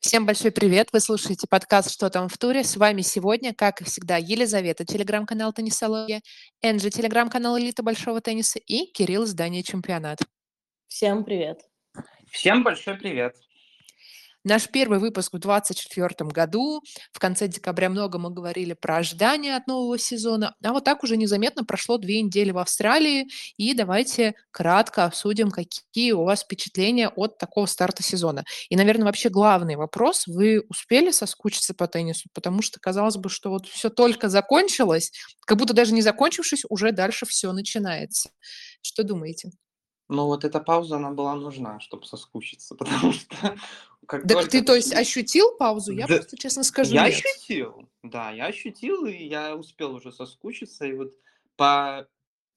Всем большой привет! Вы слушаете подкаст «Что там в туре?». С вами сегодня, как и всегда, Елизавета, телеграм-канал «Теннисология», Энджи, телеграм-канал «Элита большого тенниса» и Кирилл, издание «Чемпионат». Всем привет! Всем большой привет! Наш первый выпуск в 2024 году. В конце декабря много мы говорили про ожидания от нового сезона. А вот так уже незаметно прошло две недели в Австралии. И давайте кратко обсудим, какие у вас впечатления от такого старта сезона. И, наверное, вообще главный вопрос. Вы успели соскучиться по теннису? Потому что казалось бы, что вот все только закончилось, как будто даже не закончившись, уже дальше все начинается. Что думаете? Ну, вот эта пауза, она была нужна, чтобы соскучиться, потому что как Так только ты, то есть, ощутил паузу? Я Да, просто честно скажу, я нет. ощутил, да, я ощутил, и я успел уже соскучиться, и вот по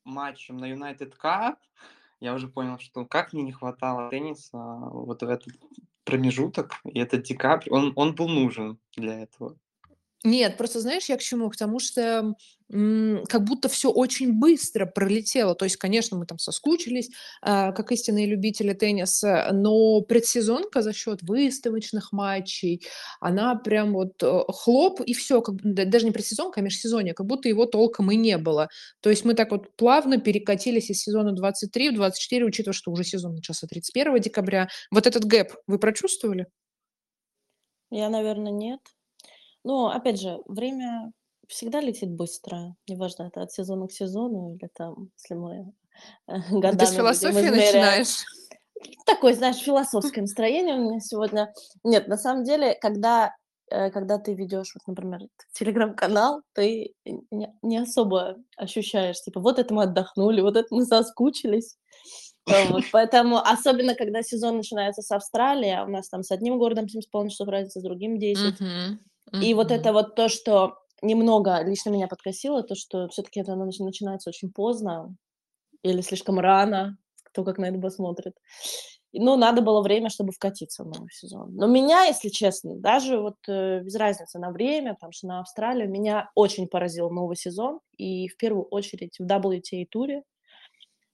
матчам на United Cup я уже понял, что как мне не хватало тенниса вот в этот промежуток, и этот декабрь, он, он был нужен для этого. Нет, просто знаешь, я к чему? К тому, что как будто все очень быстро пролетело. То есть, конечно, мы там соскучились, а, как истинные любители тенниса, но предсезонка за счет выставочных матчей, она прям вот э, хлоп и все, как, даже не предсезонка, а межсезонье, как будто его толком и не было. То есть мы так вот плавно перекатились из сезона 23 в 24, учитывая, что уже сезон начался 31 декабря. Вот этот гэп вы прочувствовали? Я, наверное, нет. Но, опять же, время всегда летит быстро. Неважно, это от сезона к сезону или там, если мы э, с годами будем философии начинаешь. Такое, знаешь, философское настроение у меня сегодня. Нет, на самом деле, когда, э, когда ты ведешь, вот, например, телеграм-канал, ты не, не особо ощущаешь, типа, вот это мы отдохнули, вот это мы соскучились. Э, Вот, поэтому, особенно когда сезон начинается с Австралии, а у нас там с одним городом 7,5 часов разницы, с другим 10. И вот это вот то, что немного лично меня подкосило, то, что все-таки это нач- начинается очень поздно или слишком рано, кто как на это посмотрит. Ну, надо было время, чтобы вкатиться в новый сезон. Но меня, если честно, даже вот э, без разницы на время, потому что на Австралию, меня очень поразил новый сезон. И в первую очередь в WTA-туре,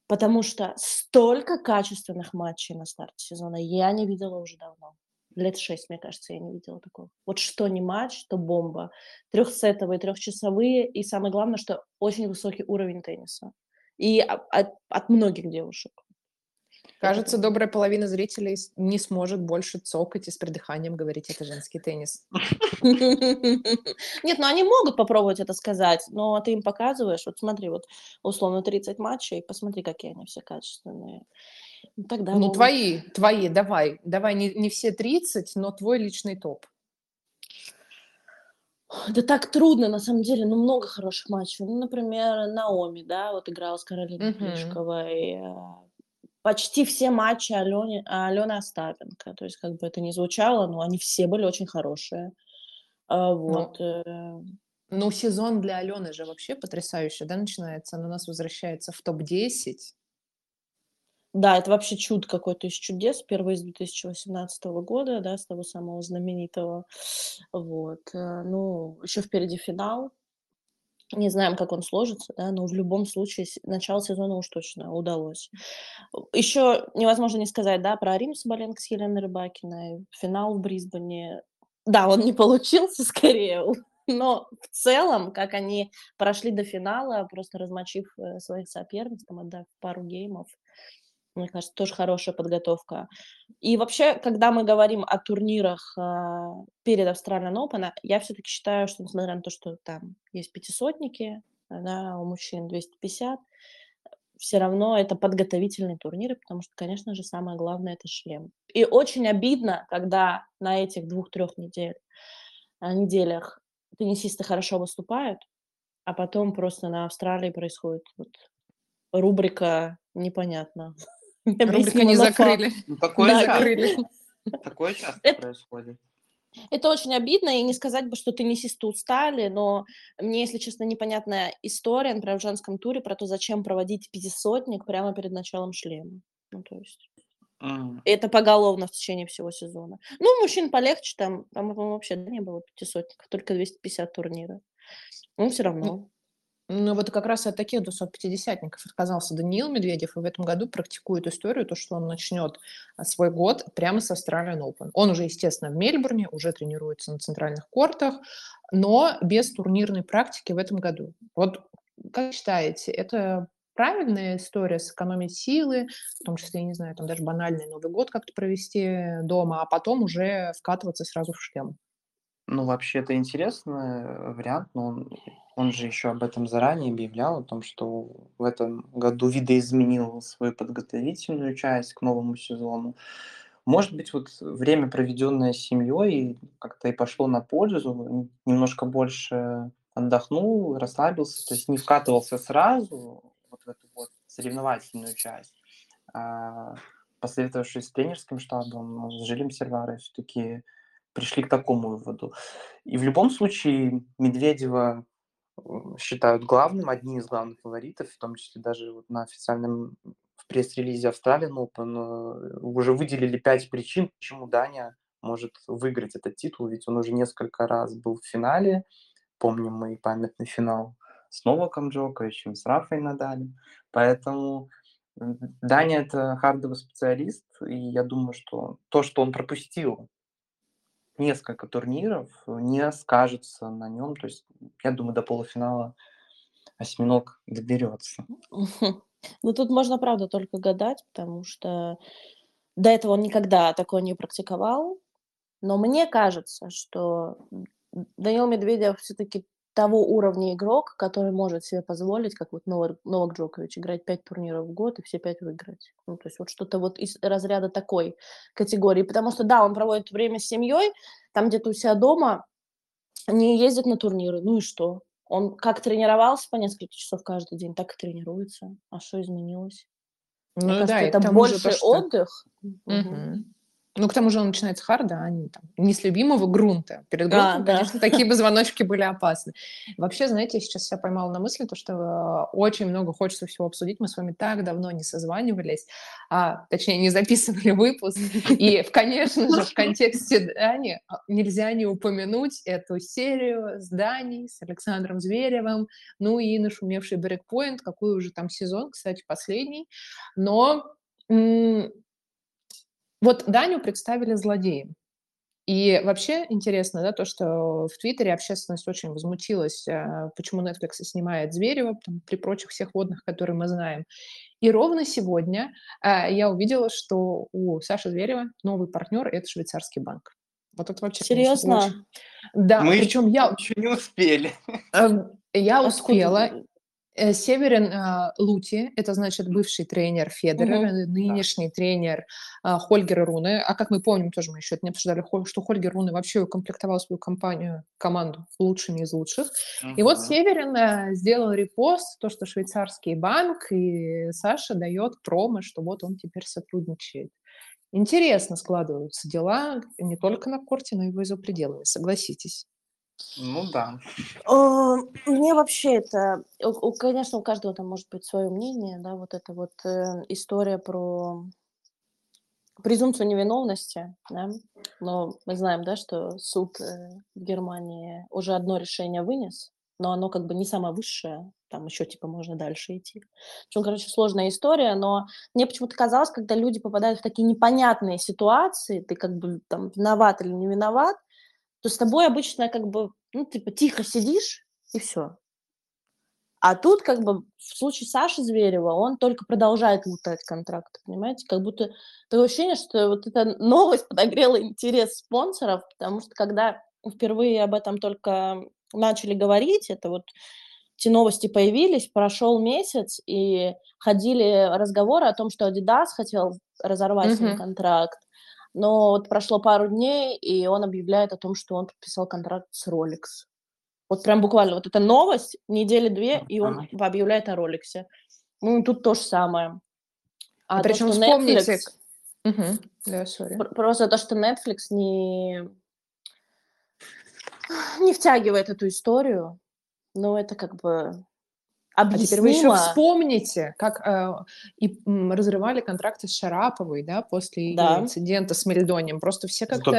потому что столько качественных матчей на старте сезона я не видела уже давно. Лет шесть, мне кажется, я не видела такого. Вот что не матч, то бомба. Трехсетовые, трехчасовые, и самое главное, что очень высокий уровень тенниса. И от, от многих девушек. Кажется, добрая половина зрителей не сможет больше цокать и с придыханием говорить, это женский теннис. Нет, ну они могут попробовать это сказать, но ты им показываешь, вот смотри, вот условно 30 матчей, посмотри, какие они все качественные. Ну, Тогда Ну, твои, твои, давай. Давай не, не все 30, но твой личный топ. Да так трудно, на самом деле, ну, много хороших матчей. Ну, например, Наоми, да, вот играла с Каролиной Мгм. Плишковой. э, Почти все матчи Алены, Алены Остапенко. То есть, как бы это ни звучало, но они все были очень хорошие. А, Ну, Вот. э, ну, сезон для Алены же вообще потрясающе, да, начинается. Она у нас возвращается в топ-10. Да, это вообще чудо какой-то из чудес. Первый из 2018 года, да, с того самого знаменитого. Вот. э, Ну, еще впереди финал. Не знаем, как он сложится, да, но в любом случае начало сезона уж точно удалось. Еще невозможно не сказать, да, про Рим Соболенко с Еленой Рыбакиной. Финал в Брисбене. Да, он не получился скорее, но в целом, как они прошли до финала, просто размочив э, своих соперниц, там, отдав пару геймов, мне кажется, тоже хорошая подготовка. И вообще, когда мы говорим о турнирах а, перед Australian Open, я все-таки считаю, что несмотря на то, что там есть пятисотники, да, у мужчин 250, все равно это подготовительные турниры, потому что, конечно же, самое главное это шлем. И очень обидно, когда на этих двух-трех недель, а, неделях теннисисты хорошо выступают, а потом просто на Австралии происходит вот рубрика непонятно. Рубрика не закрыли. Ну, такое Да, Закрыли. такое часто это, происходит. это очень обидно, и не сказать бы, что теннисисты устали, но мне, если честно, непонятная история, например, в женском туре про то, зачем проводить пятисотник прямо перед началом шлема. Ну, то есть... И это поголовно в течение всего сезона. Ну, мужчин полегче, там, там по-моему, вообще не было пятисотников, только 250 турнира. Ну, все равно. Ну, вот как раз от таких 250-ников отказался Даниил Медведев, и в этом году практикует историю, то, что он начнет а, свой год прямо с Australian Open. Он уже, естественно, в Мельбурне, уже тренируется на центральных кортах, но без турнирной практики в этом году. Вот как считаете, это правильная история сэкономить силы, в том числе, я не знаю, там даже банальный Новый год как-то провести дома, а потом уже вкатываться сразу в шлем? Ну, вообще, это интересный э, вариант, но он, он же еще об этом заранее объявлял, о том, что в этом году видоизменил свою подготовительную часть к новому сезону. Может быть, вот время, проведенное с семьей, как-то и пошло на пользу, немножко больше отдохнул, расслабился, то есть не вкатывался сразу вот в эту вот соревновательную часть, а, посоветовавшись с тренерским штабом, с Жилем Серварой, все-таки пришли к такому выводу. И в любом случае Медведева считают главным, одним из главных фаворитов, в том числе даже вот на официальном в пресс-релизе Australian Open э, уже выделили пять причин, почему Даня может выиграть этот титул, ведь он уже несколько раз был в финале, помним мы памятный финал с Новаком Джоковичем, с Рафой Надалем, поэтому Даня это хардовый специалист, и я думаю, что то, что он пропустил несколько турниров не скажется на нем. То есть, я думаю, до полуфинала осьминог доберется. Ну, тут можно, правда, только гадать, потому что до этого он никогда такое не практиковал. Но мне кажется, что Данил Медведев все-таки того уровня игрок, который может себе позволить, как вот Новак, Новак Джокович, играть пять турниров в год и все пять выиграть. Ну, то есть вот что-то вот из разряда такой категории. Потому что, да, он проводит время с семьей, там где-то у себя дома, не ездит на турниры. Ну и что? Он как тренировался по несколько часов каждый день, так и тренируется. А что изменилось? Ну Мне да, кажется, это больше отдых. Угу. Угу. Ну, к тому же он начинает с харда, а не, там, не с любимого грунта. Перед грунтом, а, да. конечно, такие бы звоночки были опасны. Вообще, знаете, я сейчас себя поймала на мысли, то, что э, очень много хочется всего обсудить. Мы с вами так давно не созванивались, а, точнее, не записывали выпуск. И, конечно же, в контексте Дани а, нельзя не упомянуть эту серию с Даней, с Александром Зверевым, ну и нашумевший брейкпоинт, какой уже там сезон, кстати, последний. Но вот Даню представили злодеем. И вообще интересно, да, то, что в Твиттере общественность очень возмутилась, э, почему Netflix снимает Зверева там, при прочих всех водных, которые мы знаем. И ровно сегодня э, я увидела, что у Саши Зверева новый партнер – это швейцарский банк. Вот это вообще... Серьезно? Очень... Да, мы причем я... еще не успели. Эм, я успела. Э, Северин э, Лути, это значит бывший тренер Федерера, угу. нынешний да. тренер э, Хольгера Руны. А как мы помним, тоже мы еще это не обсуждали, что Хольгер Руны вообще укомплектовал свою компанию, команду лучшими из лучших. Угу. И вот Северин сделал репост, то, что швейцарский банк и Саша дает промо, что вот он теперь сотрудничает. Интересно складываются дела не только на корте, но и за пределами, согласитесь. Ну да. А, мне вообще это, конечно, у каждого там может быть свое мнение, да, вот эта вот э, история про презумпцию невиновности, да, но мы знаем, да, что суд э, в Германии уже одно решение вынес, но оно как бы не самое высшее, там еще типа можно дальше идти. В общем, короче, сложная история, но мне почему-то казалось, когда люди попадают в такие непонятные ситуации, ты как бы там виноват или не виноват, то с тобой обычно как бы, ну, типа, тихо сидишь, и все. А тут, как бы, в случае Саши Зверева, он только продолжает лутать контракт, понимаете? Как будто такое ощущение, что вот эта новость подогрела интерес спонсоров, потому что когда впервые об этом только начали говорить, это вот эти новости появились, прошел месяц, и ходили разговоры о том, что Adidas хотел разорвать mm-hmm. с ним контракт, но вот прошло пару дней, и он объявляет о том, что он подписал контракт с Rolex. Вот прям буквально вот эта новость, недели две, и он объявляет о Rolex. Ну, тут то же самое. А, а причем то, вспомните... Netflix... Угу. Да, sorry. Просто то, что Netflix не... не втягивает эту историю, ну, это как бы А теперь вы еще объяснимо. вспомните, как э, и, м, разрывали контракты с Шараповой, да, после Да. инцидента с Мельдонием. Просто все как-то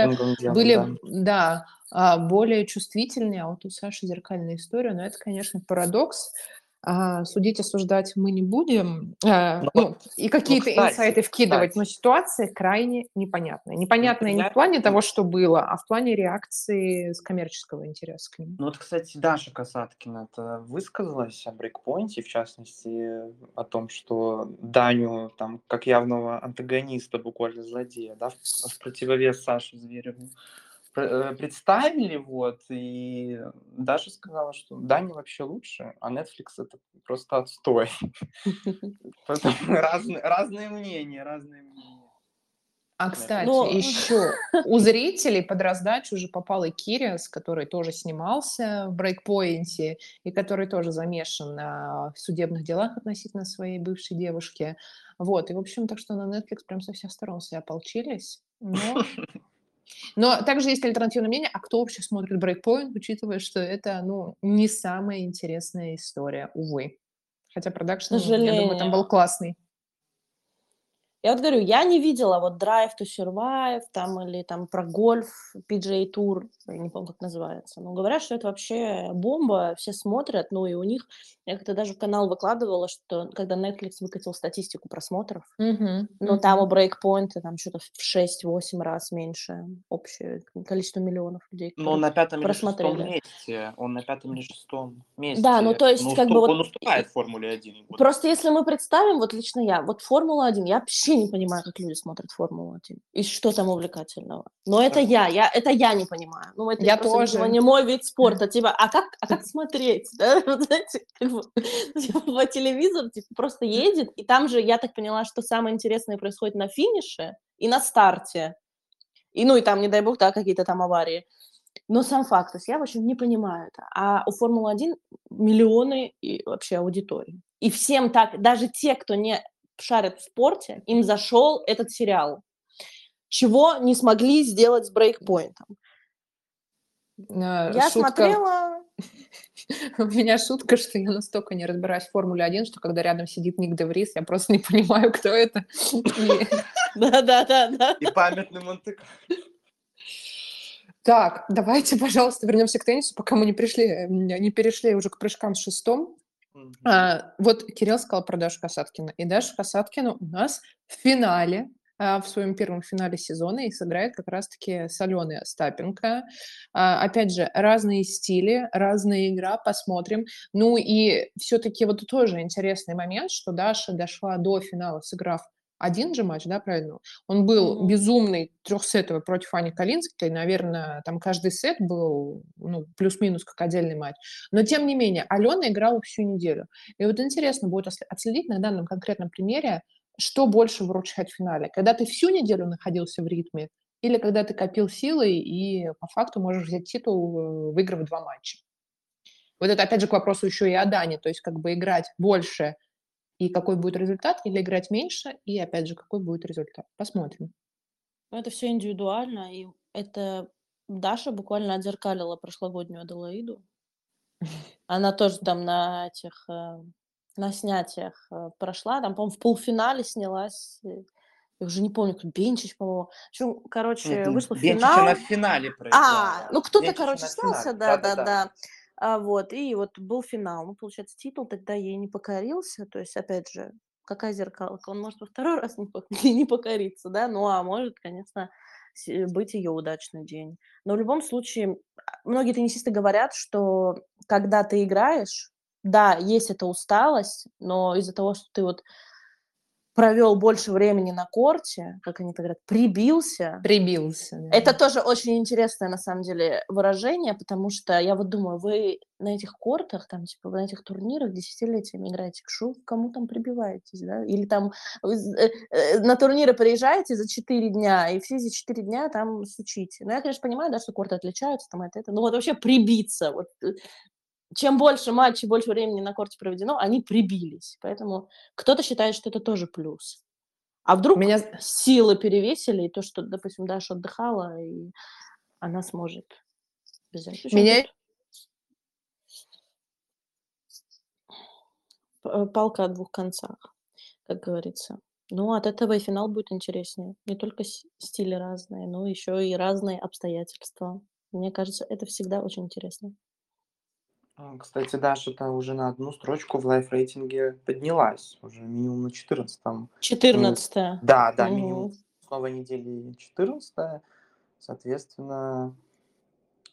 были, да. да, а, более чувствительные, а вот у Саши зеркальная история, но это, конечно, парадокс. А, Судить, осуждать мы не будем, Ну, ну, и какие-то кстати, инсайты вкидывать, но кстати. ситуация крайне непонятная. Непонятная не в плане того, что было, а в плане реакции с коммерческого интереса к нему. Ну вот, кстати, Даша Касаткина это высказалась о брейкпоинте, в частности, о том, что Даню там как явного антагониста, буквально злодея, да, в, противовес Саше Звереву представили, вот, и Даша сказала, что Даня вообще лучше, а Netflix это просто отстой. Разные, мнения, разные мнения. А, кстати, еще у зрителей под раздачу уже попал и Кириас, который тоже снимался в брейкпоинте и который тоже замешан на судебных делах относительно своей бывшей девушки. Вот, и, в общем, так что на Netflix прям со всех сторон все ополчились. Но, но также есть альтернативное мнение, а кто вообще смотрит брейкпоинт, учитывая, что это, ну, не самая интересная история, увы. Хотя продакшн, я думаю, там был классный. Я вот говорю, я не видела вот Drive to Survive там или там про гольф, PGA Tour, я не помню, как называется. Но говорят, что это вообще бомба, все смотрят, ну и у них, я как-то даже в канал выкладывала, что когда Netflix выкатил статистику просмотров, Мгм, ну там у. Breakpoint там что-то в 6-8 раз меньше общее количество миллионов людей, Но он которые на пятом или шестом месте. Он на пятом или шестом месте. Да, ну, то есть, Он как бы вот Он уступает Формуле 1. вот. Просто если мы представим, вот лично я, вот Формула-1, я вообще не понимаю, как люди смотрят Формулу-1. И что там увлекательного. Но это я, я, это я не понимаю. Ну, это Я тоже. не мой вид спорта. Типа, а как, а как смотреть? Да? Вот знаете, как бы, типа, по телевизору типа, просто едет, и там же, я так поняла, что самое интересное происходит на финише и на старте. И, ну, и там, не дай бог, да, какие-то там аварии. Но сам факт, то есть я, в общем, не понимаю это. А у Формулы-1 миллионы и вообще аудитории. И всем так, даже те, кто не шарит в спорте, им зашел этот сериал. Чего не смогли сделать с брейкпоинтом. Э, Я шутка- смотрела... У меня шутка, что я настолько не разбираюсь в Формуле 1, что когда рядом сидит Ник Деврис, я просто не понимаю, кто это. И- Да-да-да. И памятный монте Так, давайте, пожалуйста, вернемся к теннису, пока мы не пришли, не перешли уже к прыжкам с шестом. А, вот Кирилл сказал про Дашу Касаткина. И Даша Касаткина у нас в финале, а, в своем первом финале сезона, и сыграет как раз-таки с Аленой Остапенко. А, опять же, разные стили, разная игра, посмотрим. Ну и все-таки вот тоже интересный момент, что Даша дошла до финала, сыграв один же матч, да, правильно? Он был Мгм. безумный, трехсетовый против Ани Калинской. Наверное, там каждый сет был ну, плюс-минус как отдельный матч. Но, тем не менее, Алена играла всю неделю. И вот интересно будет отследить на данном конкретном примере, что больше выручает в финале. Когда ты всю неделю находился в ритме, или когда ты копил силы и по факту можешь взять титул, э, выиграв два матча. Вот это опять же к вопросу еще и о Дане, то есть как бы играть больше и какой будет результат, или играть меньше и опять же какой будет результат. Посмотрим. Ну, Это все индивидуально, и это Даша буквально отзеркалила прошлогоднюю Аделаиду. Она тоже там на этих, э, на снятиях э, прошла, там, по-моему, в полуфинале снялась. Я уже не помню, кто, Бенчич, по-моему. В общем, короче, вышла в Бенчич финал. она в финале проиграла. А, ну кто-то, Бенчич короче, снялся, да, да, да. А, вот, и вот был финал. Ну, получается, титул тогда ей не покорился. То есть, опять же, какая зеркалка? Он может во второй раз не, пок- не покориться, да? Ну, а может, конечно, быть ее удачный день. Но в любом случае, многие теннисисты говорят, что когда ты играешь, да, есть эта усталость, но из-за того, что ты вот провел больше времени на корте, как они это говорят, прибился, Прибился. да. это тоже очень интересное, на самом деле, выражение, потому что я вот думаю, вы на этих кортах, там, типа, на этих турнирах десятилетиями играете, к вы кому там прибиваетесь, да? Или там з- э, э, на турниры приезжаете за 4 дня, и все эти 4 дня там сучите. Ну, я, конечно, понимаю, да, что корты отличаются, там, это, это, но вот вообще прибиться, вот, э, чем больше матчей, больше времени на корте проведено, они прибились. Поэтому кто-то считает, что это тоже плюс. А вдруг Меня силы перевесили, и то, что, допустим, Даша отдыхала, и она сможет взять. Причём Меня- палка о двух концах, как говорится. Ну, от этого и финал будет интереснее. Не только стили разные, но еще и разные обстоятельства. Мне кажется, это всегда очень интересно. А, Кстати, Даша-то уже на одну строчку в лайф-рейтинге поднялась. Уже минимум на 14 14 Да, да, минимум Мгм. с новой недели 14 Соответственно,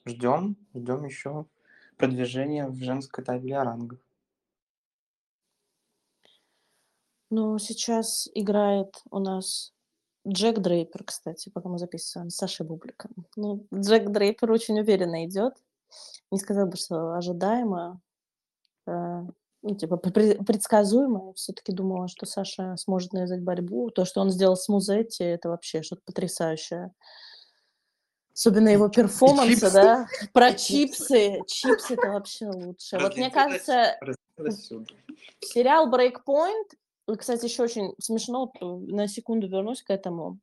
ждем, ждем еще продвижения в женской табеле о рангах. Ну, сейчас играет у нас Джек Дрейпер, кстати, пока мы записываем, с Сашей Бубликом. Ну, Джек Дрейпер очень уверенно идет. Не сказала бы, что ожидаемо. э, ну, типа, пре- предсказуемо. Все-таки думала, что Саша сможет навязать борьбу. То, что он сделал с Музетти, это вообще что-то потрясающее. Особенно его перформансы, да? Про чипсы. чипсы. Это вообще лучше. Вот мне кажется. Сериал Breakpoint, кстати, еще очень смешно, на секунду вернусь к этому.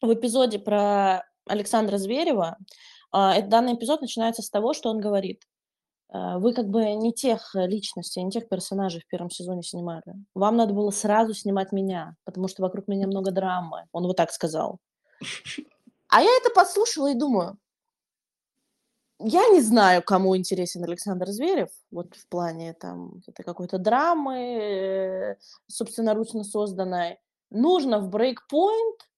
В эпизоде про Александра Зверева, этот данный эпизод начинается с того, что он говорит, а, вы как бы не тех э, личностей, не тех персонажей в первом сезоне снимали. Вам надо было сразу снимать меня, потому что вокруг меня много драмы. Он вот так сказал. А я это послушала и думаю, я не знаю, кому интересен Александр Зверев, вот в плане там это какой-то драмы, э, собственноручно созданной. Нужно в брейкпоинт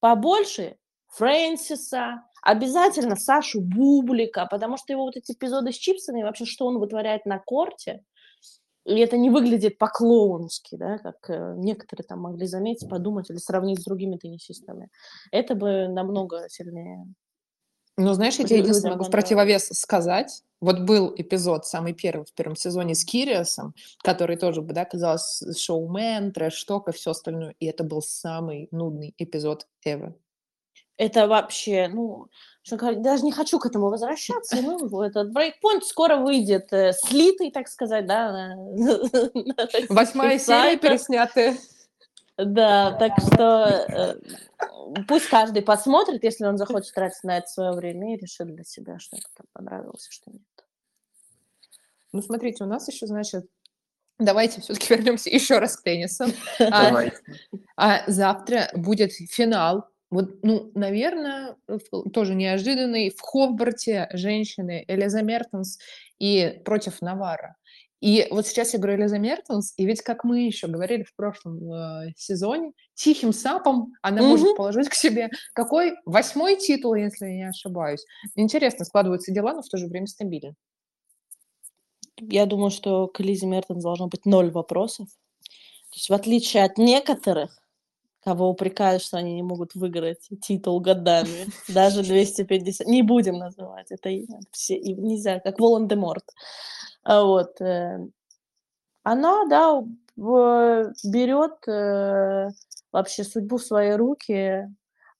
побольше Фрэнсиса, обязательно Сашу Бублика, потому что его вот эти эпизоды с чипсами, вообще, что он вытворяет на корте, и это не выглядит по-клоунски, да, как э, некоторые там могли заметить, подумать или сравнить с другими теннисистами. Это бы намного сильнее. Ну, знаешь, я тебе единственное могу в противовес сказать. Вот был эпизод, самый первый в первом сезоне с Кириасом, который тоже, да, казалось, шоумен, трэш-ток и все остальное. И это был самый нудный эпизод ever. Это вообще, ну, что говорить, даже не хочу к этому возвращаться. Ну, этот брейкпоинт скоро выйдет э, слитый, так сказать, да. Восьмая серия переснятая. Да, так что э, пусть каждый посмотрит, если он захочет тратить на это свое время и решит для себя, что ему там понравилось, а что нет. Ну, смотрите, у нас еще, значит, давайте все-таки вернемся еще раз к теннису. А, Давай. А завтра будет финал. Вот, ну, наверное, в- тоже неожиданный. В Ховборте женщины Элиза Мертенс и против Навара. И вот сейчас я говорю Элиза Мертенс, и ведь, как мы еще говорили в прошлом э, сезоне, тихим сапом она может Мгм. положить к себе какой? Восьмой титул, если я не ошибаюсь. Интересно складываются дела, но в то же время стабильно. Я думаю, что к Лизе Мертенс должно быть ноль вопросов. То есть в отличие от некоторых, кого упрекают, что они не могут выиграть титул годами, даже 250, не будем называть, это все, нельзя, как Волан-де-Морт. А Вот. э, Она, да, берет э, вообще судьбу в свои руки.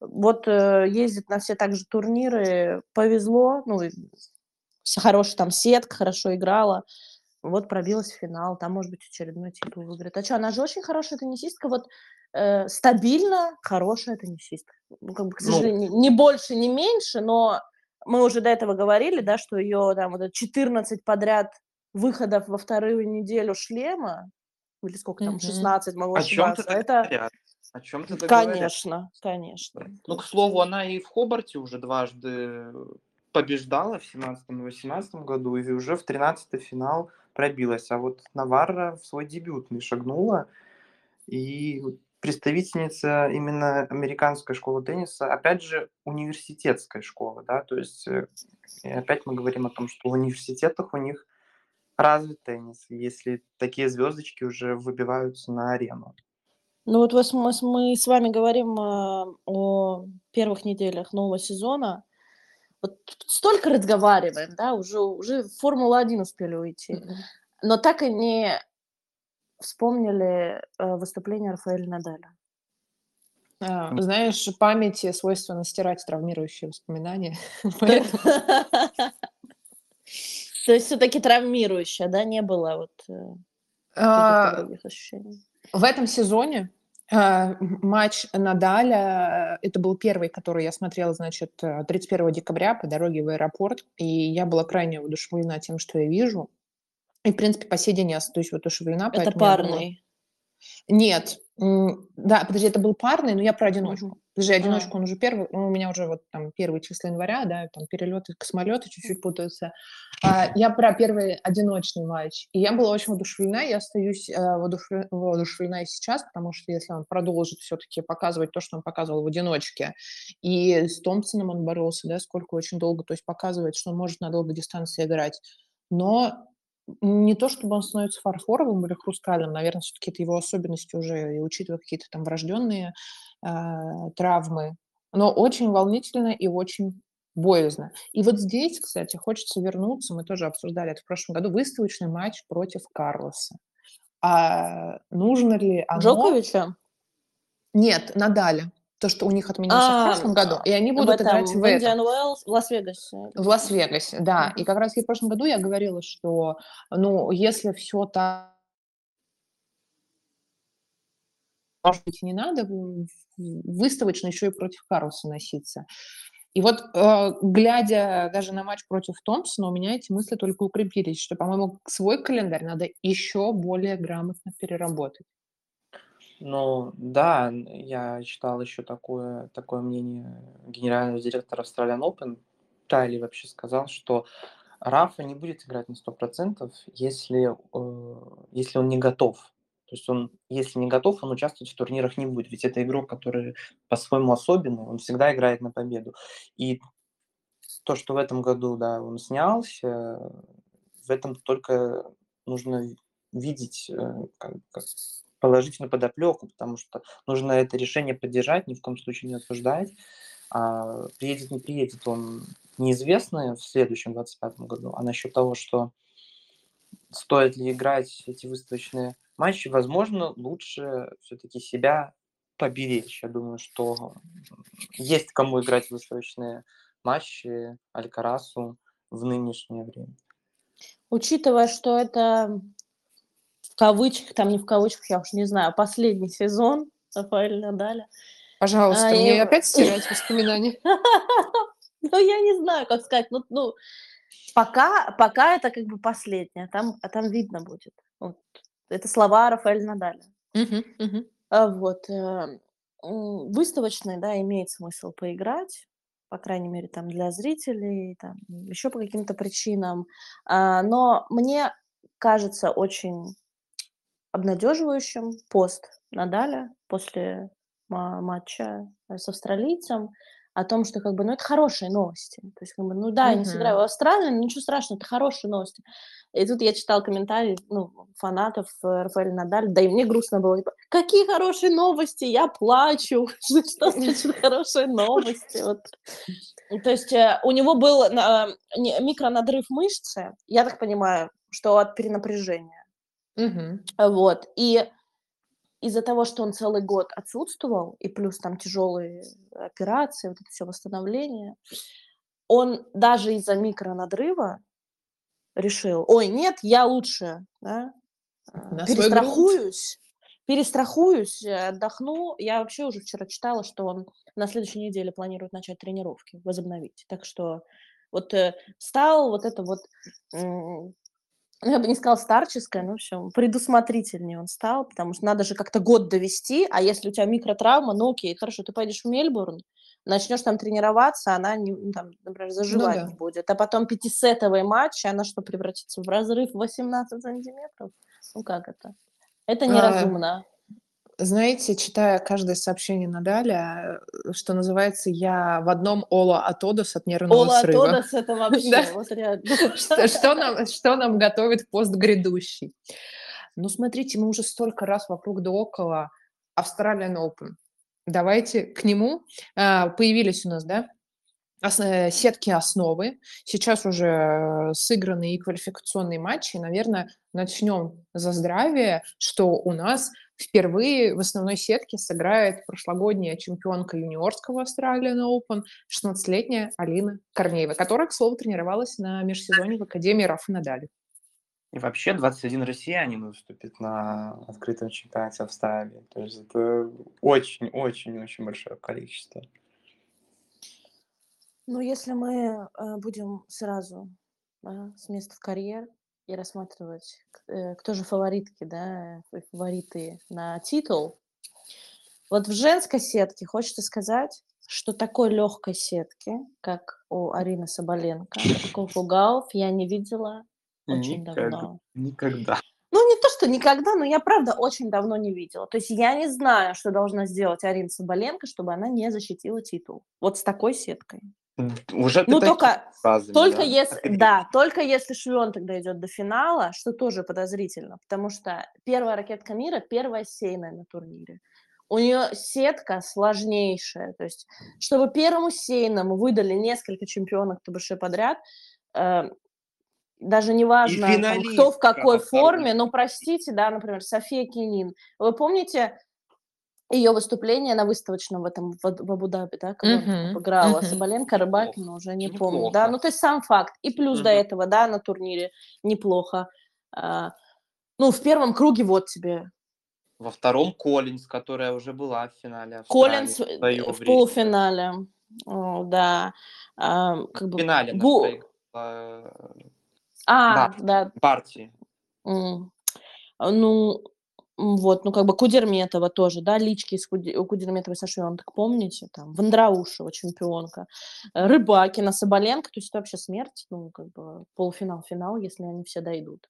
Вот э, ездит на все также турниры, повезло, ну, и вся хорошая там сетка, хорошо играла. Вот пробилась в финал, там, может быть, очередной титул выиграет. А что, она же очень хорошая теннисистка, вот э, стабильно хорошая теннисистка. Ну, как бы, к Ну. сожалению, не больше, не меньше, но мы уже до этого говорили, да, что ее там вот это 14 подряд выходов во вторую неделю шлема, или сколько там, Мгм. 16, могу О ошибаться, это, О чем-то говорят. конечно, конечно. Ну, к слову, она и в Хобарте уже дважды побеждала в 17 и 18 году, и уже в 13 финал пробилась. А вот Наварра в свой дебютный шагнула, и представительница именно американской школы тенниса, опять же, университетской школы, да, то есть э, опять мы говорим о том, что в университетах у них развит теннис, если такие звездочки уже выбиваются на арену. Ну вот мы, с- вами говорим а, о первых неделях нового сезона. Вот столько разговариваем, да, уже, уже в Формулу-1 успели уйти. Но так и не вспомнили э, выступление Рафаэля Надаля. А, знаешь, памяти свойственно стирать травмирующие воспоминания. То есть все-таки травмирующее, да, не было вот э, а, каких-то других ощущений. В этом сезоне матч Надаля, э, это был первый, который я смотрела, значит, э, 31 декабря по дороге в аэропорт, и я была крайне воодушевлена тем, что я вижу. И, в принципе, по сей день я остаюсь воодушевлена. Это парный. Нет. м, Да, подожди, это был парный, но я про одиночку. Мгм. Подожди, А. одиночку, он уже первый, ну, у меня уже вот там первые числа января, да, там перелеты, космолеты чуть-чуть путаются. А, Я про первый одиночный матч. И я была очень воодушевлена, я остаюсь э, воодушевле- воодушевлена и сейчас, потому что если он продолжит все-таки показывать то, что он показывал в одиночке, и с Томпсоном он боролся, да, сколько очень долго, то есть показывает, что он может на долгой дистанции играть. Но не то, чтобы он становится фарфоровым или хрустальным, наверное, все-таки это его особенности уже, и учитывая какие-то там врожденные а, травмы. Но очень волнительно и очень боязно. И вот здесь, кстати, хочется вернуться, мы тоже обсуждали это в прошлом году, выставочный матч против Карлоса. А нужно ли оно... Джоковича? Нет, Надаля. То, что у них отменился в А, прошлом году, и они В будут этом, играть в в этом. Уэллс, в Лас-Вегасе. В Лас-Вегасе, да. И как раз в прошлом году я говорила, что, ну, если все так, может быть, не надо в- в- выставочно еще и против Карлса носиться. И вот, э, глядя даже на матч против Томпсона, у меня эти мысли только укрепились, что, по-моему, свой календарь надо еще более грамотно переработать. Ну, да, я читал еще такое, такое мнение генерального директора Australian Open. Тайли вообще сказал, что Рафа не будет играть на 100%, если, э, если он не готов. То есть он, если не готов, он участвовать в турнирах не будет. Ведь это игрок, который по-своему особенный, он всегда играет на победу. И то, что в этом году, да, он снялся, в этом только нужно видеть э, как, как положительную подоплеку, потому что нужно это решение поддержать, ни в коем случае не осуждать. А приедет, не приедет он неизвестно в следующем 25 году. А насчет того, что стоит ли играть эти выставочные матчи, возможно, лучше все-таки себя поберечь. Я думаю, что есть кому играть выставочные матчи Алькарасу в нынешнее время. Учитывая, что это кавычках, там не в кавычках, я уж не знаю, последний сезон Рафаэля Надаля. Пожалуйста, А, мне я- опять стирать воспоминания. Ну, я не знаю, как сказать. Ну, ну пока, пока это как бы последнее. Там, а там видно будет. Вот. Это слова Рафаэля Надаля. Мгм, мгм. А вот, э, выставочный, да, имеет смысл поиграть, по крайней мере, там для зрителей, там еще по каким-то причинам. А, но мне кажется очень обнадеживающим пост Надаля после ма- матча э, с австралийцем о том, что как бы, ну, это хорошие новости. То есть, как бы, ну да, я не сыграю в Австралии, но ничего страшного, это хорошие новости. И тут я читала комментарии, ну, фанатов э, Рафаэля Надаля, да и мне грустно было. типа, Какие хорошие новости, я плачу. Что значит хорошие новости? Вот. То есть э, у него был микронадрыв мышцы, я так понимаю, что от перенапряжения. Мгм. Вот. И из-за того, что он целый год отсутствовал, и плюс там тяжелые операции, вот это все восстановление, он даже из-за микронадрыва решил, ой, нет, я лучше да, На перестрахуюсь, перестрахуюсь, отдохну. Я вообще уже вчера читала, что он на следующей неделе планирует начать тренировки, возобновить. Так что вот э, стал вот это вот ну, я бы не сказала старческое, но, в общем, предусмотрительнее он стал, потому что надо же как-то год довести, а если у тебя микротравма, ну окей, хорошо, ты пойдешь в Мельбурн, начнешь там тренироваться, она, не, ну, там, например, заживать да. не будет, а потом пятисетовый матч, она что, превратится в разрыв 18 сантиметров? Ну как это? Это А, неразумно. Знаете, читая каждое сообщение Надаля, э, что называется, я в одном Ола Атодос от нервного Ола срыва. Тодос это вообще, Да. вот реально. Что, что нам, что нам готовит пост грядущий? Ну, смотрите, мы уже столько раз вокруг да около Australian Open. Давайте к нему. А, Появились у нас, да, э, сетки основы. Сейчас уже э, сыграны и квалификационные матчи. Наверное, начнем за здравие, что у нас впервые в основной сетке сыграет прошлогодняя чемпионка юниорского Australian Open, 16-летняя Алина Корнеева, которая, к слову, тренировалась на межсезонье в Академии Рафа Надали. И вообще 21 россиянин выступит на открытом чемпионате Австралии. То есть это очень-очень-очень большое количество. Ну, если мы э, будем сразу да, с места в карьер, и рассматривать, э, кто же фаворитки, да, фавориты на титул. Вот в женской сетке хочется сказать, что такой легкой сетки, как у Арины Соболенко, такого фугалов я не видела очень Никак- давно. Никогда. Ну, не то, что никогда, но я, правда, очень давно не видела. То есть я не знаю, что должна сделать Арина Соболенко, чтобы она не защитила титул. Вот с такой сеткой. Уже Ну, только, фразами, только да, если, определишь. да, только если Швен тогда идет до финала, что тоже подозрительно, потому что первая ракетка мира, первая сейная на турнире. У нее сетка сложнейшая, то есть, чтобы первому сейному выдали несколько чемпионок ТБШ подряд, э, даже не важно, там, кто в какой форме, но простите, да, например, София Кинин. Вы помните ее выступление на выставочном в этом в, Аб- в Абу-Даби, да, когда Мгм, обыграла мгм. Соболенко, Рыбакина, уже не помню, Неплохо. да, ну то есть сам факт. И плюс до Мгм. этого, да, на турнире неплохо. А, ну, в первом круге вот тебе Во втором Коллинз, которая уже была в финале Коллинз в время. полуфинале, О, да, А, как В бы финале она Бу- э, А, Барти. да, Барти. М. А, Ну, вот, ну, как бы Кудерметова тоже, да, лички из Куди- Кудерметовой так помните, там, Вандраушева, чемпионка, э, Рыбакина, Соболенко, то есть это вообще смерть, ну, как бы полуфинал, финал, если они все дойдут.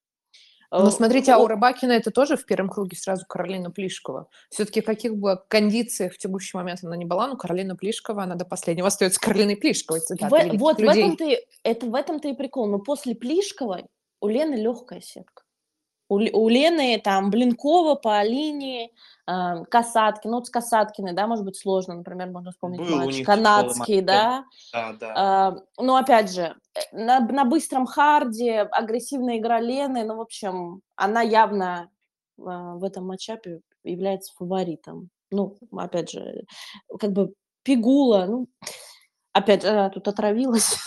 Ну, смотрите, а у Рыбакина это тоже в первом круге сразу Каролина Плишкова. Все-таки в каких бы кондициях в текущий момент она не была, но Каролина Плишкова, она до последнего остается Каролиной Плишковой. В- вот в людей. этом-то и, это в этом-то и прикол. Но после Плишковой у Лены легкая сетка. У, Ле- у Лены там Блинкова по линии, э, Касаткина. Ну, вот с Касаткиной, да, может быть, сложно. Например, можно вспомнить Был матч канадский, да. Да, да. А, ну, опять же, э, на, на быстром харде, агрессивная игра Лены, ну, в общем, она явно а, в этом матчапе является фаворитом. Ну, опять же, как бы Пигула, ну, опять она тут отравилась.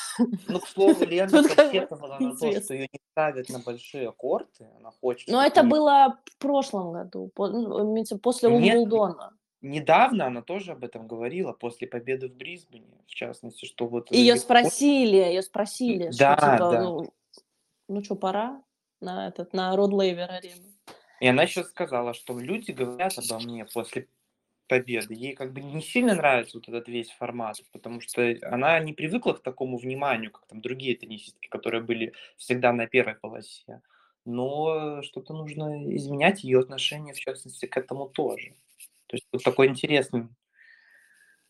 Ну, к слову, Лена посетовала на то, что ее не ставят на большие корты. Она хочет... Но это было в прошлом году, ну, после Умблдона. Недавно она тоже об этом говорила, после победы в Брисбене, в частности, что вот... Ее спросили, ее спросили, что Да, типа, да. ну, ну что, пора на этот, на Род Лейвер арену. И она еще сказала, что люди говорят обо мне после победы. Ей как бы не сильно нравится вот этот весь формат, потому что она не привыкла к такому вниманию, как там другие теннисистки, которые были всегда на первой полосе. Но что-то нужно изменять, ее отношение, в частности, к этому тоже. То есть вот такой интересный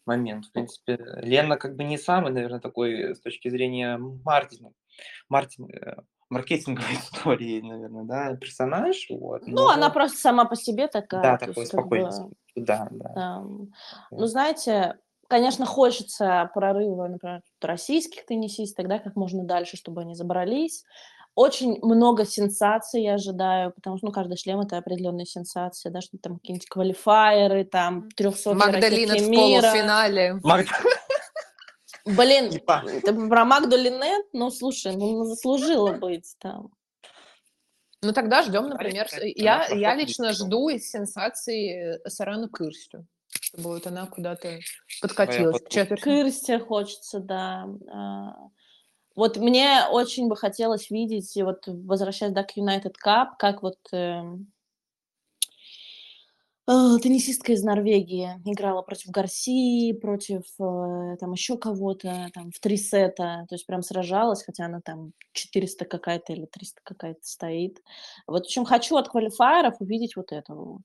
момент. В принципе, Лена как бы не самый, наверное, такой с точки зрения Мартина, Мартин, э, маркетинговой истории, наверное, да, персонаж. Вот, Ну, она но- просто сама по себе такая. да, такой есть, как бы, спокойный. Да, да. там, Да. ну, знаете, конечно, хочется прорыва, например, российских теннисисток, да, как можно дальше, чтобы они забрались. Очень много сенсаций я ожидаю, потому что, ну, каждый шлем — это определенные сенсации, да, что там какие-нибудь квалифайеры, там, 300 Магдалина в мира. полуфинале. Блин, Ипа. ты про Магду Линет? Ну, слушай, ну, ну, заслужила быть там. Ну тогда ждем, например, я, я лично жду из сенсации э, Сарану Кырстю, чтобы вот она куда-то подкатилась к подруга. четверти. Кырстя хочется, да. А, Вот мне очень бы хотелось видеть, и вот возвращаясь да, к United Cup, как вот эм, теннисистка из Норвегии играла против Гарсии, против э, там еще кого-то, там в три сета, то есть прям сражалась, хотя она там 400 какая-то или 300 какая-то стоит. Вот в общем хочу от квалифайеров увидеть вот это вот,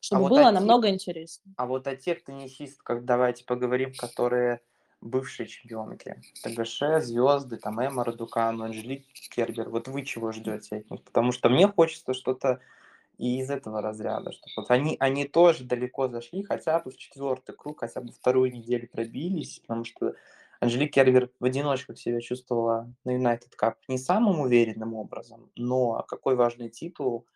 чтобы вот было от намного интереснее. А вот о тех теннисистках давайте поговорим, которые бывшие чемпионки. ТГШ, звезды, там Эмма Радукану, Анжелик Кербер. Вот вы чего ждете от них? Потому что мне хочется что-то и из этого разряда. Что вот они, они тоже далеко зашли, хотя бы в четвертый круг, хотя бы вторую неделю пробились, потому что Анжелик Кербер в одиночку себя чувствовала на United Cup не самым уверенным образом, но какой важный титул